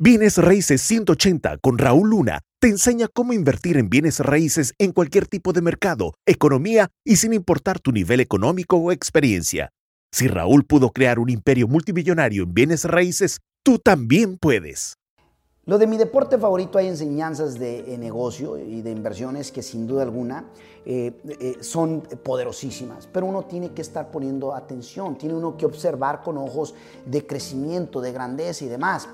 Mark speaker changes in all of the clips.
Speaker 1: Bienes Raíces 180 con Raúl Luna te enseña cómo invertir en bienes raíces en cualquier tipo de mercado, economía y sin importar tu nivel económico o experiencia. Si Raúl pudo crear un imperio multimillonario en bienes raíces, tú también puedes.
Speaker 2: Lo de mi deporte favorito hay enseñanzas de eh, negocio y de inversiones que sin duda alguna eh, eh, son poderosísimas, pero uno tiene que estar poniendo atención, tiene uno que observar con ojos de crecimiento, de grandeza y demás.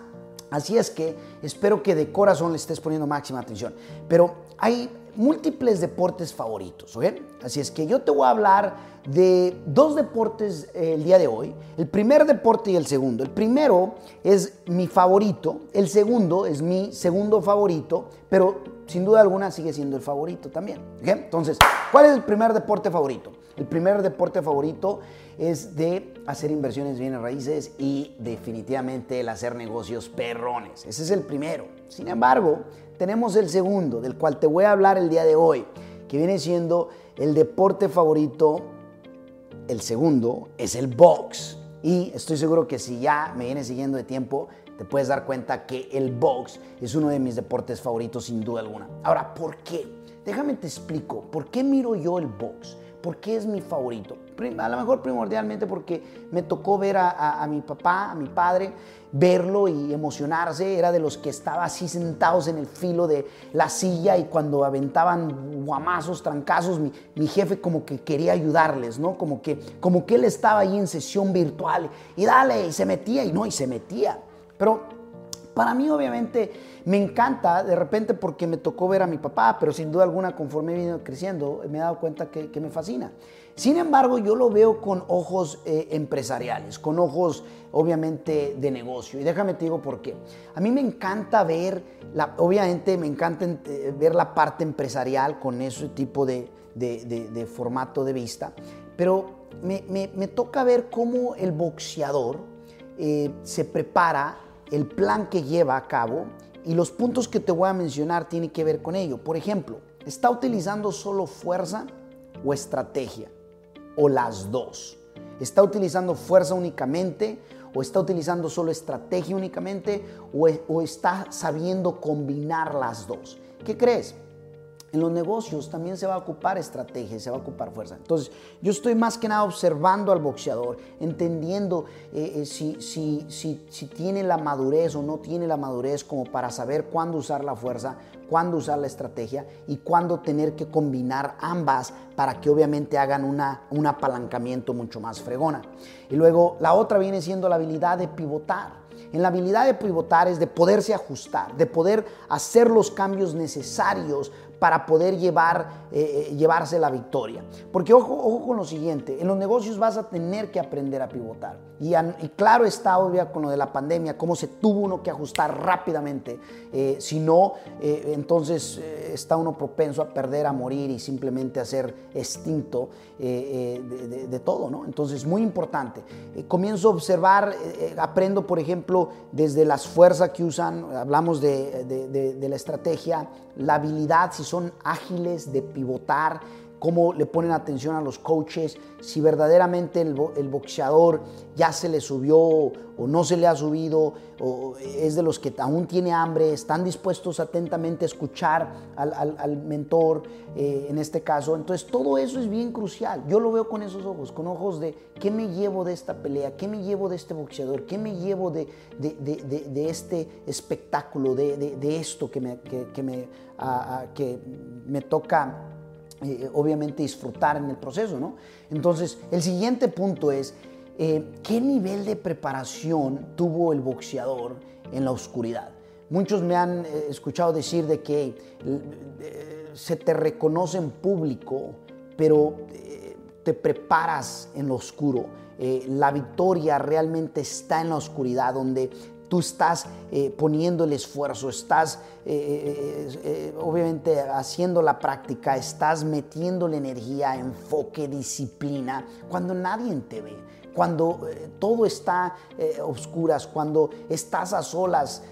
Speaker 2: Así es que espero que de corazón le estés poniendo máxima atención. Pero hay múltiples deportes favoritos, ¿ok? Así es que yo te voy a hablar de dos deportes eh, el día de hoy. El primer deporte y el segundo. El primero es mi favorito, el segundo es mi segundo favorito, pero sin duda alguna sigue siendo el favorito también. Entonces, ¿cuál es el primer deporte favorito? El primer deporte favorito es de hacer inversiones bienes raíces y definitivamente el hacer negocios perrones. Ese es el primero. Sin embargo, tenemos el segundo, del cual te voy a hablar el día de hoy, que viene siendo el deporte favorito. El segundo es el box. Y estoy seguro que si ya me vienes siguiendo de tiempo, te puedes dar cuenta que el box es uno de mis deportes favoritos sin duda alguna. Ahora, ¿por qué? Déjame te explico, ¿por qué miro yo el box? ¿Por qué es mi favorito? A lo mejor primordialmente porque me tocó ver a, mi papá, a mi padre, verlo y emocionarse. Era de los que estaba así sentados en el filo de la silla y cuando aventaban guamazos, trancazos, mi, mi, jefe como que quería ayudarles, ¿no? Como que, como que él estaba ahí en sesión virtual y dale, y se metía y no, y se metía. Pero para mí obviamente me encanta de repente porque me tocó ver a mi papá, pero sin duda alguna conforme he venido creciendo me he dado cuenta que, me fascina. Sin embargo, yo lo veo con ojos eh, empresariales, con ojos obviamente de negocio. Y déjame te digo por qué. A mí me encanta ver, la, obviamente me encanta eh, ver la parte empresarial con ese tipo de, formato de vista, pero me, toca ver cómo el boxeador eh, se prepara el plan que lleva a cabo y los puntos que te voy a mencionar tienen que ver con ello. Por ejemplo, ¿está utilizando solo fuerza o estrategia? ¿O las dos? ¿Está utilizando fuerza únicamente? ¿O está utilizando solo estrategia únicamente? ¿O, o está sabiendo combinar las dos? ¿Qué crees? En los negocios también se va a ocupar estrategia, se va a ocupar fuerza. Entonces, yo estoy más que nada observando al boxeador, entendiendo eh, eh, si, si, si, si, tiene la madurez o no tiene la madurez como para saber cuándo usar la fuerza, cuándo usar la estrategia y cuándo tener que combinar ambas para que obviamente hagan una, un apalancamiento mucho más fregona. Y luego la otra viene siendo la habilidad de pivotar. En la habilidad de pivotar es de poderse ajustar, de poder hacer los cambios necesarios para poder llevar, eh, eh, llevarse la victoria. Porque ojo, ojo con lo siguiente, en los negocios vas a tener que aprender a pivotar. Y, claro está, obvio, con lo de la pandemia, cómo se tuvo uno que ajustar rápidamente. Eh, si no, entonces está uno propenso a perder, a morir y simplemente a ser extinto de, todo, ¿no? Entonces, muy importante. comienzo a observar, aprendo, por ejemplo, desde las fuerzas que usan, hablamos de, de la estrategia, la habilidad, si son ágiles de pivotar, cómo le ponen atención a los coaches, si verdaderamente el, boxeador ya se le subió o no se le ha subido, o es de los que aún tiene hambre, están dispuestos atentamente a escuchar al, mentor, eh, en este caso. Entonces todo eso es bien crucial. Yo lo veo con esos ojos, con ojos de qué me llevo de esta pelea, qué me llevo de este boxeador, qué me llevo de, este espectáculo, de, esto que, me, que me toca eh, obviamente disfrutar en el proceso, ¿no? Entonces, el siguiente punto es, eh, ¿qué nivel de preparación tuvo el boxeador en la oscuridad? Muchos me han eh, escuchado decir de que se te reconoce en público, pero te preparas en lo oscuro. la victoria realmente está en la oscuridad, donde tú estás eh, poniendo el esfuerzo, estás eh, eh, obviamente haciendo la práctica, estás metiendo la energía, enfoque, disciplina, cuando nadie te ve cuando eh, todo está eh, oscuras, cuando estás a solas,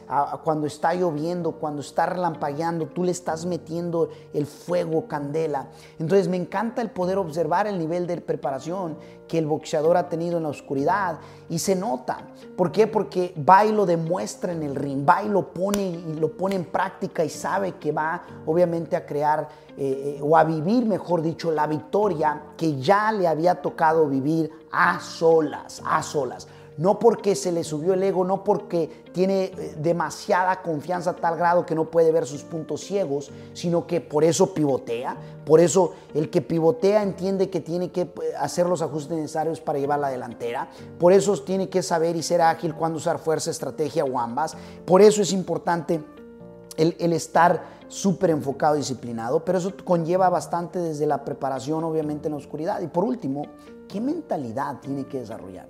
Speaker 2: cuando está lloviendo, cuando está relampagueando, tú le estás metiendo el fuego, candela. Entonces me encanta el poder observar el nivel de preparación que el boxeador ha tenido en la oscuridad y se nota. ¿Por qué? Porque y demuestra en el ring, va y lo pone y lo pone en práctica y sabe que va obviamente a crear eh, o a vivir, mejor dicho, la victoria que ya le había tocado vivir a solas, a solas. No porque se le subió el ego, no porque tiene eh, demasiada confianza a tal grado que no puede ver sus puntos ciegos, sino que por eso pivotea. Por eso el que pivotea entiende que tiene que eh, hacer los ajustes necesarios para llevar la delantera. Por eso tiene que saber y ser ágil cuando usar fuerza, estrategia o ambas. Por eso es importante el, estar súper enfocado, disciplinado, pero eso conlleva bastante desde la preparación, obviamente, en la oscuridad. Y por último, ¿qué mentalidad tiene que desarrollar?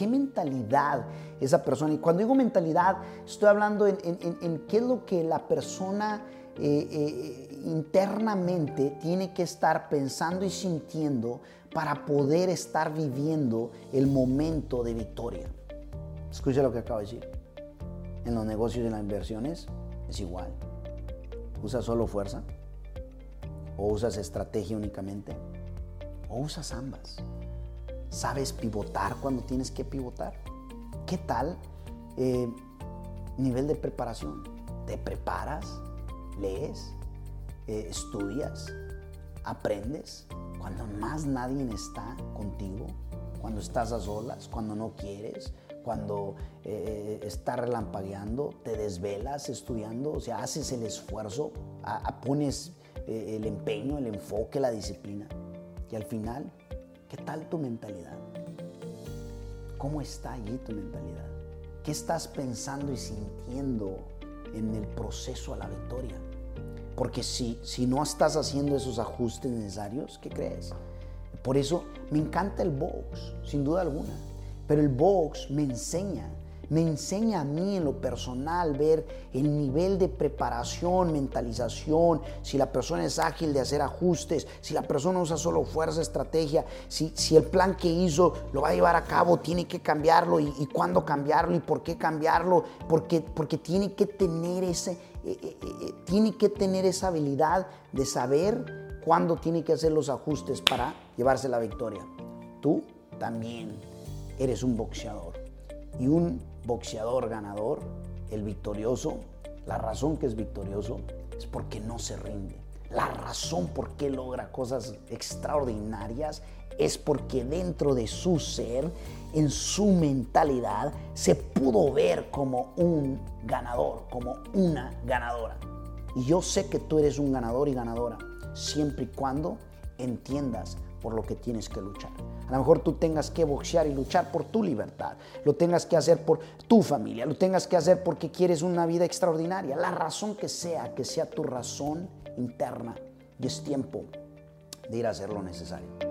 Speaker 2: ¿Qué mentalidad esa persona? Y cuando digo mentalidad, estoy hablando en, qué es lo que la persona eh, eh, internamente tiene que estar pensando y sintiendo para poder estar viviendo el momento de victoria. Escucha lo que acabo de decir. En los negocios y en las inversiones es igual. ¿Usas solo fuerza? ¿O usas estrategia únicamente? ¿O usas ambas? ¿Sabes pivotar cuando tienes que pivotar? ¿Qué tal eh, nivel de preparación? ¿Te preparas? ¿Lees? Eh, ¿Estudias? ¿Aprendes? Cuando más nadie está contigo, cuando estás a solas, cuando no quieres, cuando eh, está relampagueando, te desvelas estudiando, o sea, haces el esfuerzo, pones eh, el empeño, el enfoque, la disciplina. Y al final, ¿qué tal tu mentalidad? ¿Cómo está allí tu mentalidad? ¿Qué estás pensando y sintiendo en el proceso a la victoria? Porque si, si no estás haciendo esos ajustes necesarios, ¿qué crees? Por eso me encanta el box, sin duda alguna. Pero el box me enseña, me enseña a mí en lo personal ver el nivel de preparación, mentalización, si la persona es ágil de hacer ajustes, si la persona usa solo fuerza, estrategia, si, si el plan que hizo lo va a llevar a cabo, tiene que cambiarlo y, cuándo cambiarlo y por qué cambiarlo, porque, porque tiene que tener ese, eh, eh, eh, tiene que tener esa habilidad de saber cuándo tiene que hacer los ajustes para llevarse la victoria. Tú también eres un boxeador. Y un boxeador ganador, el victorioso, la razón que es victorioso es porque no se rinde. La razón por qué logra cosas extraordinarias es porque dentro de su ser, en su mentalidad, se pudo ver como un ganador, como una ganadora. Y yo sé que tú eres un ganador y ganadora, siempre y cuando entiendas por lo que tienes que luchar. A lo mejor tú tengas que boxear y luchar por tu libertad, lo tengas que hacer por tu familia, lo tengas que hacer porque quieres una vida extraordinaria. La razón que sea, que sea tu razón interna y es tiempo de ir a hacer lo necesario.